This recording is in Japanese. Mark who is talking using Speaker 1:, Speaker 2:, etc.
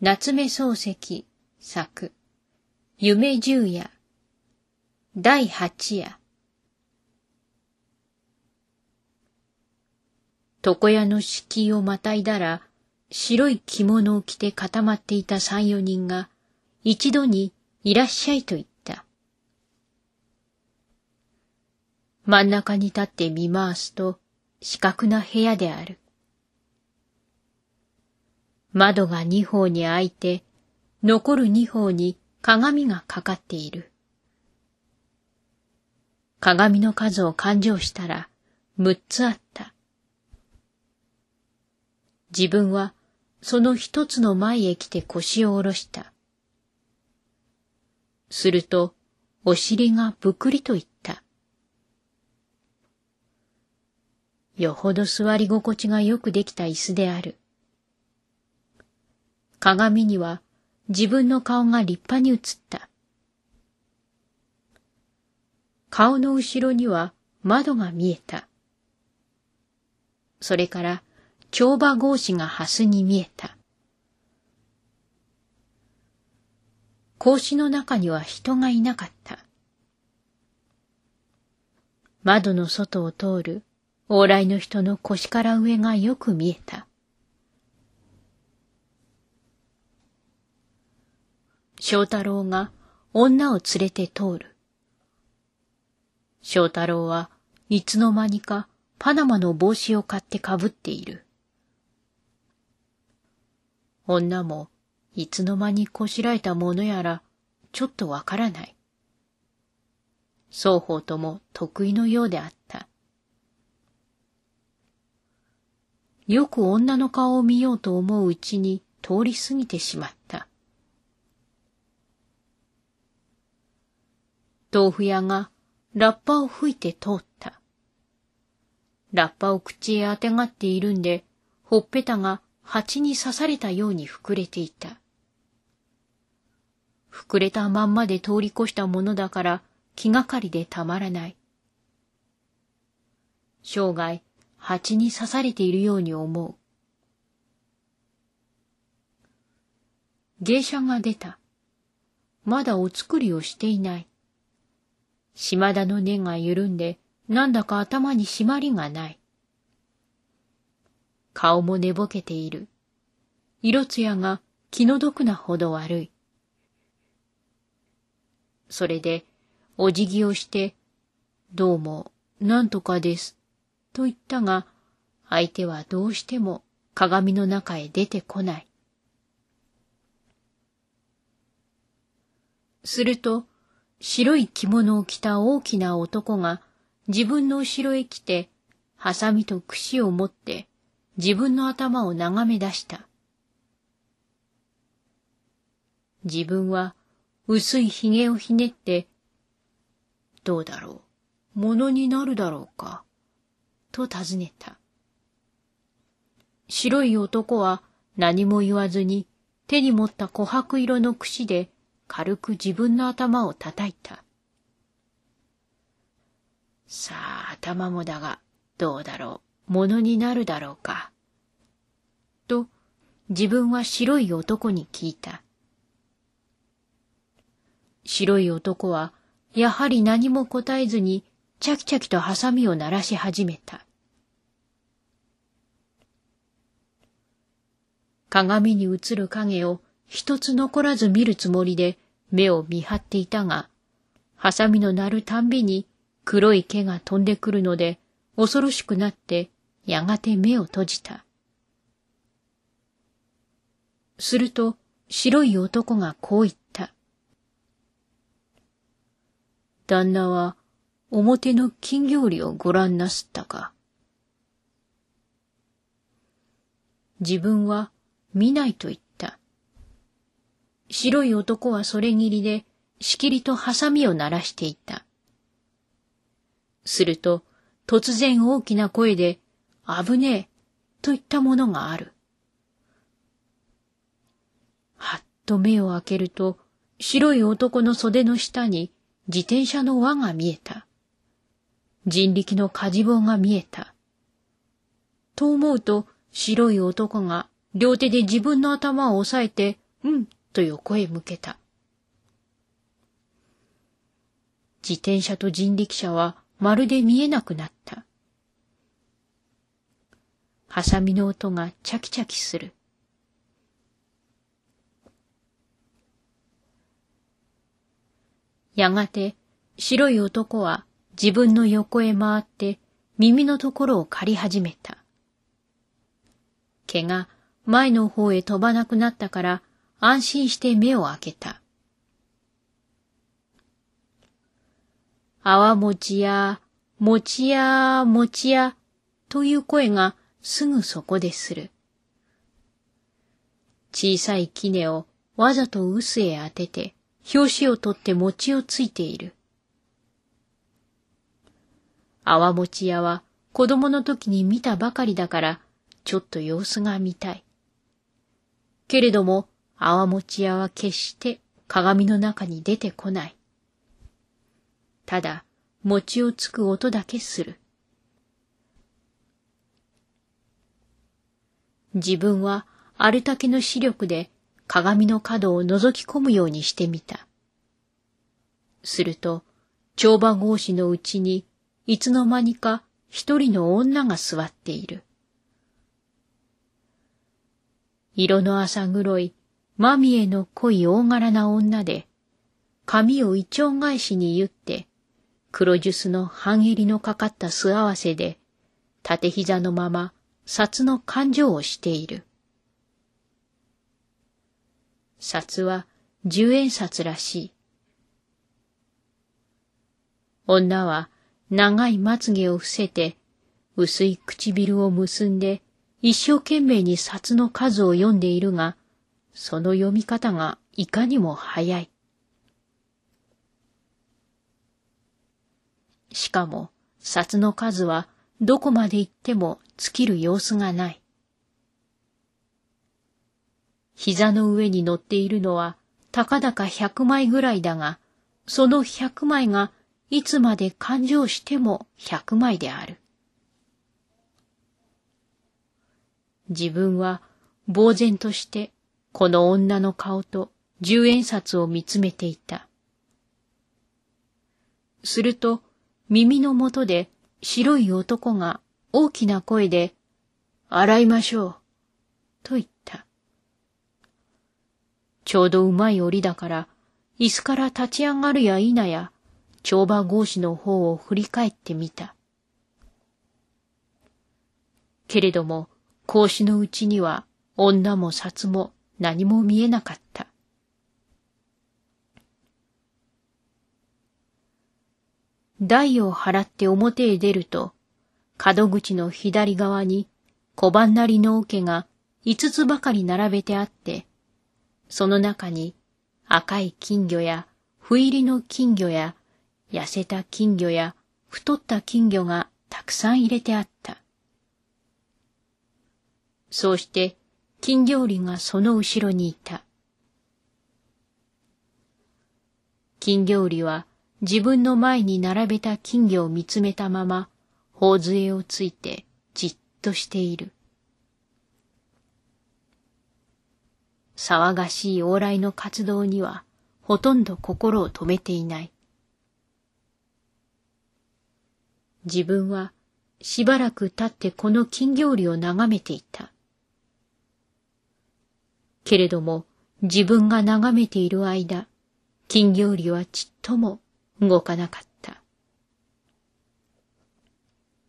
Speaker 1: 夏目漱石作夢十夜第八夜床屋の敷居をまたいだら白い着物を着て固まっていた三四人が一度にいらっしゃいと言った。真ん中に立って見回すと四角な部屋である。窓が二方に開いて、残る二方に鏡がかかっている。鏡の数を勘定したら六つあった。自分はその一つの前へ来て腰を下ろした。すると、お尻がぶくりと言った。よほど座り心地がよくできた椅子である。鏡には自分の顔が立派に映った。顔の後ろには窓が見えた。それから帳場格子が蓮に見えた。格子の中には人がいなかった。窓の外を通る往来の人の腰から上がよく見えた。翔太郎が女を連れて通る。翔太郎はいつの間にかパナマの帽子を買ってかぶっている。女もいつの間にこしらえたものやらちょっとわからない。双方とも得意のようであった。よく女の顔を見ようと思ううちに通り過ぎてしまった。豆腐屋がラッパを吹いて通った。ラッパを口へあてがっているんで、ほっぺたが蜂に刺されたように膨れていた。膨れたまんまで通り越したものだから気がかりでたまらない。生涯蜂に刺されているように思う。芸者が出た。まだお作りをしていない。島田の根が緩んで、なんだか頭に締まりがない。顔も寝ぼけている。色艶が気の毒なほど悪い。それで、お辞儀をして、どうも、なんとかです、と言ったが、相手はどうしても鏡の中へ出てこない。すると、白い着物を着た大きな男が自分の後ろへ来て、ハサミと櫛を持って自分の頭を眺め出した。自分は薄い髭をひねって、どうだろう、ものになるだろうか、と尋ねた。白い男は何も言わずに手に持った琥珀色の櫛で軽く自分の頭を叩いた。さあ、頭もだが、どうだろう、ものになるだろうか？と、自分は白い男に聞いた。白い男は、やはり何も答えずに、チャキチャキとハサミを鳴らし始めた。鏡に映る影を一つ残らず見るつもりで目を見張っていたが、ハサミの鳴るたんびに黒い毛が飛んでくるので恐ろしくなってやがて目を閉じた。すると白い男がこう言った。旦那は表の金魚売をご覧なすったか。自分は見ないと言った。白い男はそれぎりでしきりとハサミを鳴らしていた。すると突然大きな声で危ねえといったものがある。はっと目を開けると白い男の袖の下に自転車の輪が見えた。人力の火事棒が見えた。と思うと白い男が両手で自分の頭を押さえてうんと横へ向けた。自転車と人力車はまるで見えなくなった。ハサミの音がチャキチャキする。やがて白い男は自分の横へ回って耳のところを借り始めた。毛が前の方へ飛ばなくなったから安心して目を開けた。泡餅や、餅や、餅や、という声がすぐそこでする。小さい杵をわざと臼へ当てて、表紙を取って餅をついている。泡餅屋は子供の時に見たばかりだから、ちょっと様子が見たい。けれども、泡餅屋は決して鏡の中に出てこない。ただ、餅をつく音だけする。自分はあるだけの視力で鏡の角を覗き込むようにしてみた。すると、帳場格子のうちにいつの間にか一人の女が座っている。色の浅黒い、まみえの濃い大柄な女で、髪を一丁返しに言って、黒ジュスの半襟のかかった素合わせで、縦膝のまま札の勘定をしている。札は十円札らしい。女は長いまつげを伏せて、薄い唇を結んで、一生懸命に札の数を読んでいるが、その読み方がいかにも早い。しかも、札の数はどこまで行っても尽きる様子がない。膝の上に乗っているのは、たかだか百枚ぐらいだが、その百枚がいつまで勘定しても百枚である。自分は呆然としてこの女の顔と十円札を見つめていた。すると耳の元で白い男が大きな声で、洗いましょう、と言った。ちょうどうまい折だから、椅子から立ち上がるや否や、帳場格子の方を振り返ってみた。けれども、格子のうちには女も札も何も見えなかった。台を払って表へ出ると、角口の左側に小判なりの桶が五つばかり並べてあって、その中に赤い金魚や不入りの金魚や痩せた金魚や太った金魚がたくさん入れてあった。そうして金魚売がその後ろにいた。金魚売は自分の前に並べた金魚を見つめたまま、頬杖をついてじっとしている。騒がしい往来の活動にはほとんど心を止めていない。自分はしばらく経ってこの金魚売を眺めていた。けれども自分が眺めている間、金魚売りはちっとも動かなかった。